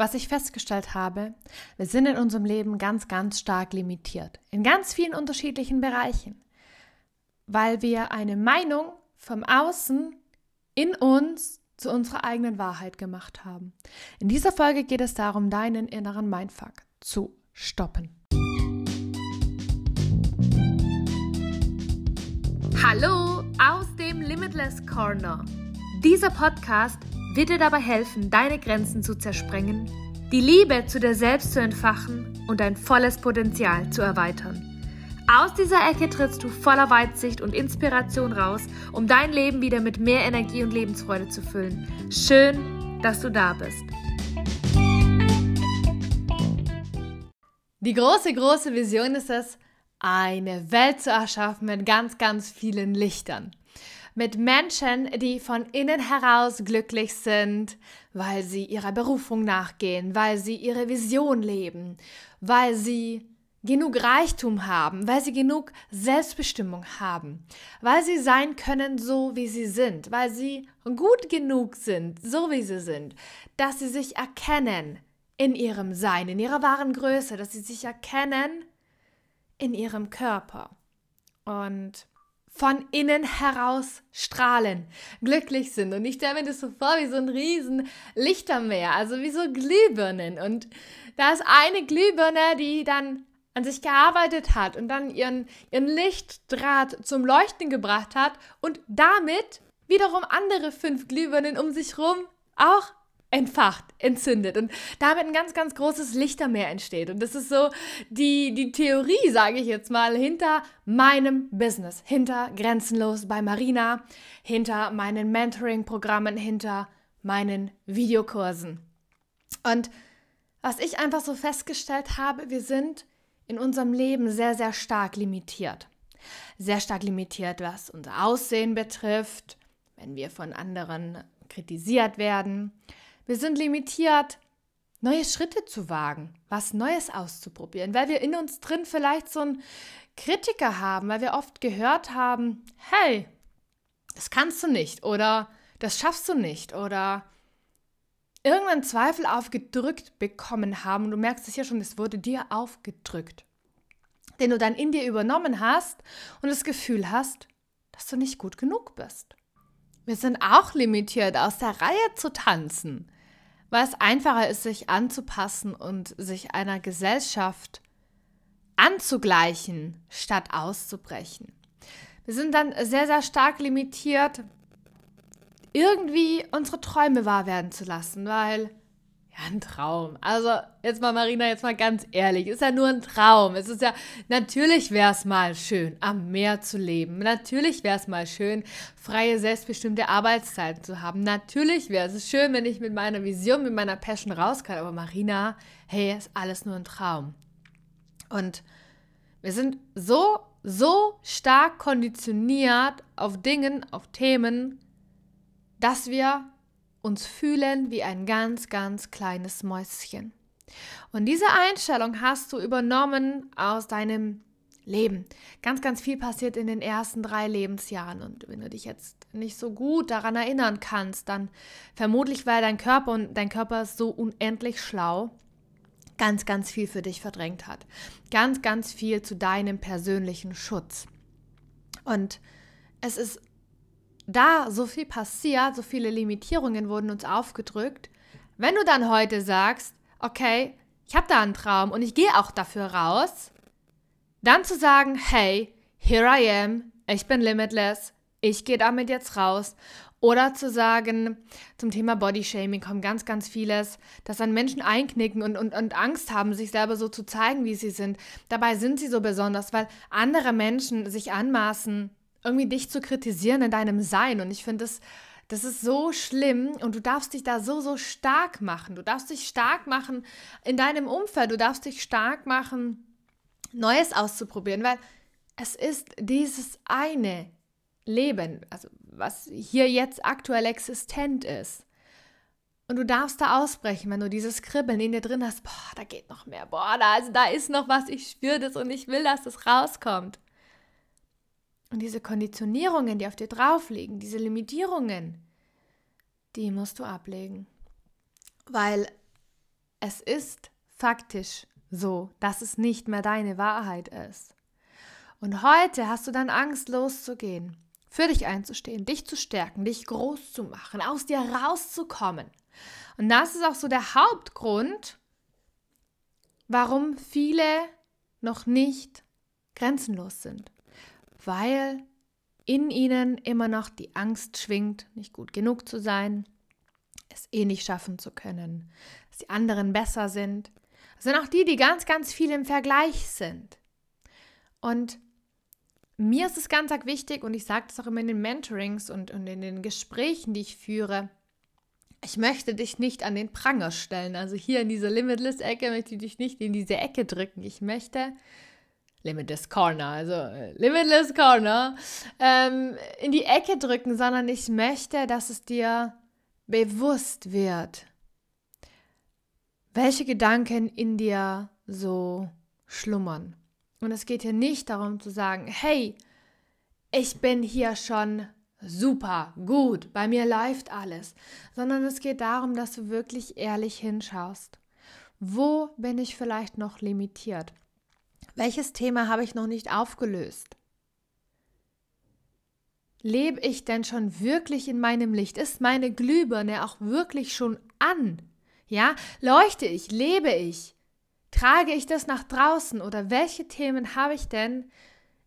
was ich festgestellt habe, wir sind in unserem Leben ganz, ganz stark limitiert. In ganz vielen unterschiedlichen Bereichen. Weil wir eine Meinung vom Außen in uns zu unserer eigenen Wahrheit gemacht haben. In dieser Folge geht es darum, deinen inneren Mindfuck zu stoppen. Hallo aus dem Limitless Corner. Dieser Podcast wird dir dabei helfen, deine Grenzen zu zersprengen, die Liebe zu dir selbst zu entfachen und dein volles Potenzial zu erweitern. Aus dieser Ecke trittst du voller Weitsicht und Inspiration raus, um dein Leben wieder mit mehr Energie und Lebensfreude zu füllen. Schön, dass du da bist. Die große, große Vision ist es, eine Welt zu erschaffen mit ganz, ganz vielen Lichtern mit Menschen, die von innen heraus glücklich sind, weil sie ihrer Berufung nachgehen, weil sie ihre Vision leben, weil sie genug Reichtum haben, weil sie genug Selbstbestimmung haben, weil sie sein können so, wie sie sind, weil sie gut genug sind, so wie sie sind, dass sie sich erkennen in ihrem Sein, in ihrer wahren Größe, dass sie sich erkennen in ihrem Körper. Und von innen heraus strahlen, glücklich sind. Und ich stelle mir das so vor wie so ein riesen Lichtermeer, also wie so Glühbirnen. Und da ist eine Glühbirne, die dann an sich gearbeitet hat und dann ihren, ihren Lichtdraht zum Leuchten gebracht hat und damit wiederum andere fünf Glühbirnen um sich herum auch entfacht, entzündet und damit ein ganz, ganz großes Lichtermeer entsteht. Und das ist so die, die Theorie, sage ich jetzt mal, hinter meinem Business, hinter Grenzenlos bei Marina, hinter meinen Mentoring-Programmen, hinter meinen Videokursen. Und was ich einfach so festgestellt habe, wir sind in unserem Leben sehr, sehr stark limitiert. Sehr stark limitiert, was unser Aussehen betrifft, wenn wir von anderen kritisiert werden wir sind limitiert, neue Schritte zu wagen, was Neues auszuprobieren, weil wir in uns drin vielleicht so einen Kritiker haben, weil wir oft gehört haben, hey, das kannst du nicht oder das schaffst du nicht oder irgendeinen Zweifel aufgedrückt bekommen haben und du merkst es ja schon, es wurde dir aufgedrückt, den du dann in dir übernommen hast und das Gefühl hast, dass du nicht gut genug bist. Wir sind auch limitiert, aus der Reihe zu tanzen weil es einfacher ist, sich anzupassen und sich einer Gesellschaft anzugleichen, statt auszubrechen. Wir sind dann sehr, sehr stark limitiert, irgendwie unsere Träume wahr werden zu lassen, weil ein Traum. Also, jetzt mal, Marina, jetzt mal ganz ehrlich, ist ja nur ein Traum. Es ist ja, natürlich wäre es mal schön, am Meer zu leben. Natürlich wäre es mal schön, freie, selbstbestimmte Arbeitszeiten zu haben. Natürlich wäre es schön, wenn ich mit meiner Vision, mit meiner Passion raus kann. Aber Marina, hey, ist alles nur ein Traum. Und wir sind so, so stark konditioniert auf Dingen, auf Themen, dass wir uns fühlen wie ein ganz, ganz kleines Mäuschen. Und diese Einstellung hast du übernommen aus deinem Leben. Ganz, ganz viel passiert in den ersten drei Lebensjahren. Und wenn du dich jetzt nicht so gut daran erinnern kannst, dann vermutlich, weil dein Körper und dein Körper ist so unendlich schlau, ganz, ganz viel für dich verdrängt hat. Ganz, ganz viel zu deinem persönlichen Schutz. Und es ist da so viel passiert, so viele Limitierungen wurden uns aufgedrückt, wenn du dann heute sagst, okay, ich habe da einen Traum und ich gehe auch dafür raus, dann zu sagen, hey, here I am, ich bin limitless, ich gehe damit jetzt raus. Oder zu sagen, zum Thema Bodyshaming kommt ganz, ganz vieles, dass dann Menschen einknicken und, und, und Angst haben, sich selber so zu zeigen, wie sie sind. Dabei sind sie so besonders, weil andere Menschen sich anmaßen, irgendwie dich zu kritisieren in deinem Sein. Und ich finde das, das ist so schlimm und du darfst dich da so, so stark machen. Du darfst dich stark machen in deinem Umfeld. Du darfst dich stark machen, Neues auszuprobieren, weil es ist dieses eine Leben, also was hier jetzt aktuell existent ist. Und du darfst da ausbrechen, wenn du dieses Kribbeln in dir drin hast, boah, da geht noch mehr, boah, da, also da ist noch was, ich spüre das und ich will, dass das rauskommt. Und diese Konditionierungen, die auf dir drauf liegen, diese Limitierungen, die musst du ablegen. Weil es ist faktisch so, dass es nicht mehr deine Wahrheit ist. Und heute hast du dann Angst, loszugehen, für dich einzustehen, dich zu stärken, dich groß zu machen, aus dir rauszukommen. Und das ist auch so der Hauptgrund, warum viele noch nicht grenzenlos sind. Weil in ihnen immer noch die Angst schwingt, nicht gut genug zu sein, es eh nicht schaffen zu können, dass die anderen besser sind. Das sind auch die, die ganz, ganz viel im Vergleich sind. Und mir ist es ganz wichtig, und ich sage das auch immer in den Mentorings und, und in den Gesprächen, die ich führe, ich möchte dich nicht an den Pranger stellen. Also hier in diese Limitless-Ecke möchte ich dich nicht in diese Ecke drücken. Ich möchte Limitless Corner, also äh, Limitless Corner, ähm, in die Ecke drücken, sondern ich möchte, dass es dir bewusst wird, welche Gedanken in dir so schlummern. Und es geht hier nicht darum zu sagen, hey, ich bin hier schon super, gut, bei mir läuft alles, sondern es geht darum, dass du wirklich ehrlich hinschaust. Wo bin ich vielleicht noch limitiert? Welches Thema habe ich noch nicht aufgelöst? Lebe ich denn schon wirklich in meinem Licht? Ist meine Glühbirne auch wirklich schon an? Ja, leuchte ich, lebe ich? Trage ich das nach draußen oder welche Themen habe ich denn,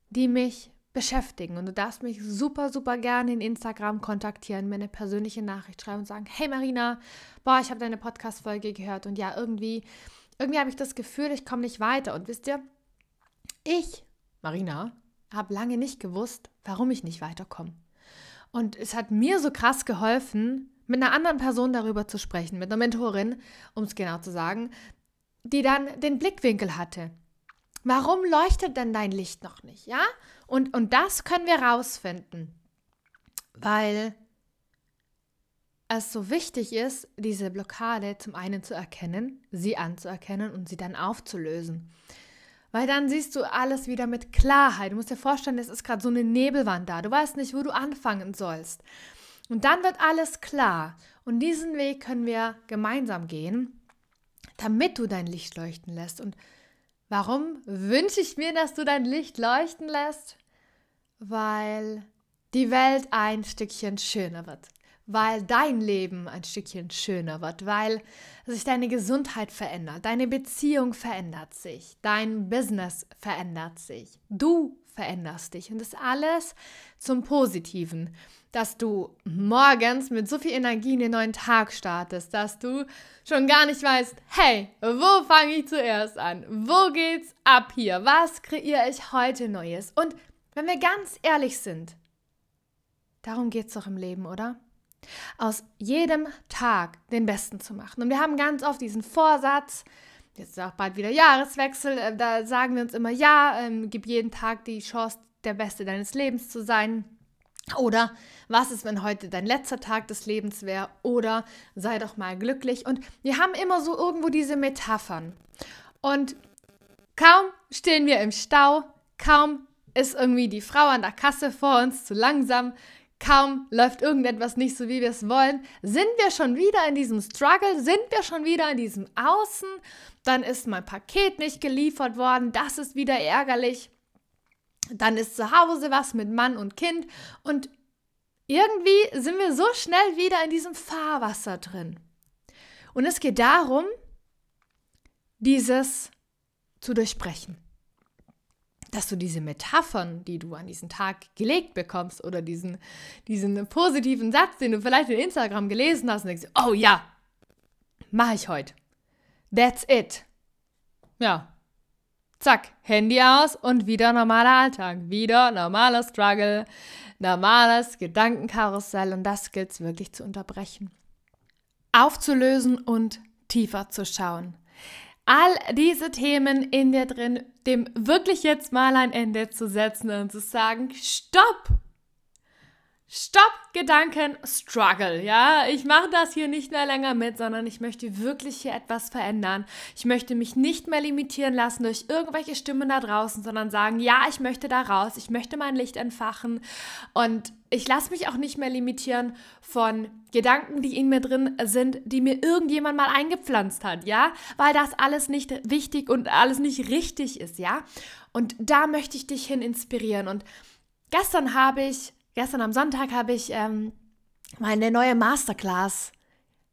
die mich beschäftigen? Und du darfst mich super, super gerne in Instagram kontaktieren, mir eine persönliche Nachricht schreiben und sagen, hey Marina, boah, ich habe deine Podcast-Folge gehört und ja, irgendwie, irgendwie habe ich das Gefühl, ich komme nicht weiter. Und wisst ihr, ich, Marina, habe lange nicht gewusst, warum ich nicht weiterkomme. Und es hat mir so krass geholfen, mit einer anderen Person darüber zu sprechen, mit einer Mentorin, um es genau zu sagen, die dann den Blickwinkel hatte. Warum leuchtet denn dein Licht noch nicht, ja? Und, und das können wir rausfinden, weil es so wichtig ist, diese Blockade zum einen zu erkennen, sie anzuerkennen und sie dann aufzulösen. Weil dann siehst du alles wieder mit Klarheit. Du musst dir vorstellen, es ist gerade so eine Nebelwand da. Du weißt nicht, wo du anfangen sollst. Und dann wird alles klar. Und diesen Weg können wir gemeinsam gehen, damit du dein Licht leuchten lässt. Und warum wünsche ich mir, dass du dein Licht leuchten lässt? Weil die Welt ein Stückchen schöner wird weil dein Leben ein Stückchen schöner wird, weil sich deine Gesundheit verändert, deine Beziehung verändert sich, dein Business verändert sich, du veränderst dich und das alles zum Positiven, dass du morgens mit so viel Energie in den neuen Tag startest, dass du schon gar nicht weißt, hey, wo fange ich zuerst an? Wo geht's ab hier? Was kreiere ich heute Neues? Und wenn wir ganz ehrlich sind, darum geht's doch im Leben, oder? Aus jedem Tag den besten zu machen. Und wir haben ganz oft diesen Vorsatz, jetzt ist auch bald wieder Jahreswechsel, äh, da sagen wir uns immer, ja, ähm, gib jeden Tag die Chance, der Beste deines Lebens zu sein. Oder was ist, wenn heute dein letzter Tag des Lebens wäre? Oder sei doch mal glücklich. Und wir haben immer so irgendwo diese Metaphern. Und kaum stehen wir im Stau, kaum ist irgendwie die Frau an der Kasse vor uns zu langsam, kaum läuft irgendetwas nicht so, wie wir es wollen, sind wir schon wieder in diesem Struggle, sind wir schon wieder in diesem Außen, dann ist mein Paket nicht geliefert worden, das ist wieder ärgerlich, dann ist zu Hause was mit Mann und Kind. Und irgendwie sind wir so schnell wieder in diesem Fahrwasser drin. Und es geht darum, dieses zu durchbrechen dass du diese Metaphern, die du an diesen Tag gelegt bekommst oder diesen, diesen positiven Satz, den du vielleicht in Instagram gelesen hast und denkst, oh ja, mache ich heute. That's it. Ja. Zack, Handy aus und wieder normaler Alltag, wieder normaler Struggle, normales Gedankenkarussell und das gilt es wirklich zu unterbrechen. Aufzulösen und tiefer zu schauen all diese Themen in dir drin, dem wirklich jetzt mal ein Ende zu setzen und zu sagen, stopp! Stopp Gedanken Struggle, ja? Ich mache das hier nicht mehr länger mit, sondern ich möchte wirklich hier etwas verändern. Ich möchte mich nicht mehr limitieren lassen durch irgendwelche Stimmen da draußen, sondern sagen, ja, ich möchte da raus, ich möchte mein Licht entfachen und ich lasse mich auch nicht mehr limitieren von Gedanken, die in mir drin sind, die mir irgendjemand mal eingepflanzt hat, ja? Weil das alles nicht wichtig und alles nicht richtig ist, ja? Und da möchte ich dich hin inspirieren und gestern habe ich Gestern am Sonntag habe ich ähm, meine neue Masterclass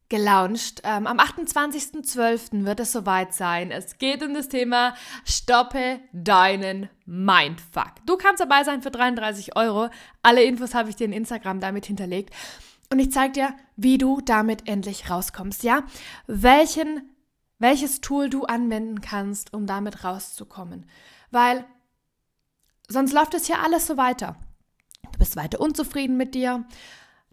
gelauncht. Ähm, am 28.12. wird es soweit sein. Es geht um das Thema Stoppe deinen Mindfuck. Du kannst dabei sein für 33 Euro. Alle Infos habe ich dir in Instagram damit hinterlegt. Und ich zeige dir, wie du damit endlich rauskommst, ja? Welchen, welches Tool du anwenden kannst, um damit rauszukommen. Weil sonst läuft es hier alles so weiter. Bist weiter unzufrieden mit dir,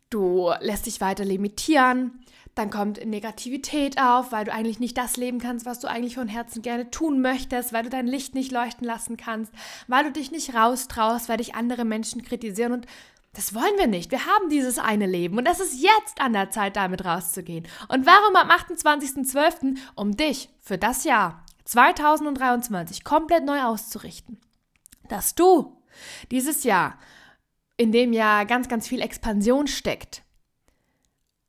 du lässt dich weiter limitieren, dann kommt Negativität auf, weil du eigentlich nicht das leben kannst, was du eigentlich von Herzen gerne tun möchtest, weil du dein Licht nicht leuchten lassen kannst, weil du dich nicht raustraust, weil dich andere Menschen kritisieren und das wollen wir nicht. Wir haben dieses eine Leben und es ist jetzt an der Zeit, damit rauszugehen. Und warum am 28.12.? Um dich für das Jahr 2023 komplett neu auszurichten. Dass du dieses Jahr in dem ja ganz, ganz viel Expansion steckt,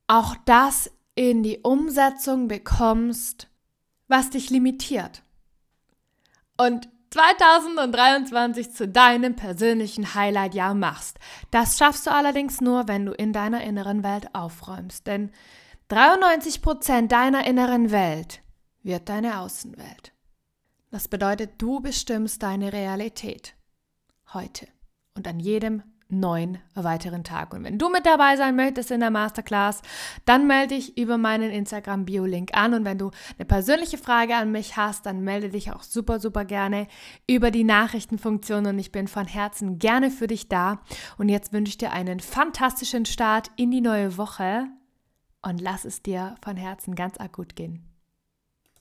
auch das in die Umsetzung bekommst, was dich limitiert. Und 2023 zu deinem persönlichen Highlight-Jahr machst. Das schaffst du allerdings nur, wenn du in deiner inneren Welt aufräumst. Denn 93% deiner inneren Welt wird deine Außenwelt. Das bedeutet, du bestimmst deine Realität. Heute und an jedem neun weiteren Tag. Und wenn du mit dabei sein möchtest in der Masterclass, dann melde dich über meinen Instagram-Bio-Link an. Und wenn du eine persönliche Frage an mich hast, dann melde dich auch super, super gerne über die Nachrichtenfunktion. Und ich bin von Herzen gerne für dich da. Und jetzt wünsche ich dir einen fantastischen Start in die neue Woche und lass es dir von Herzen ganz akut gehen.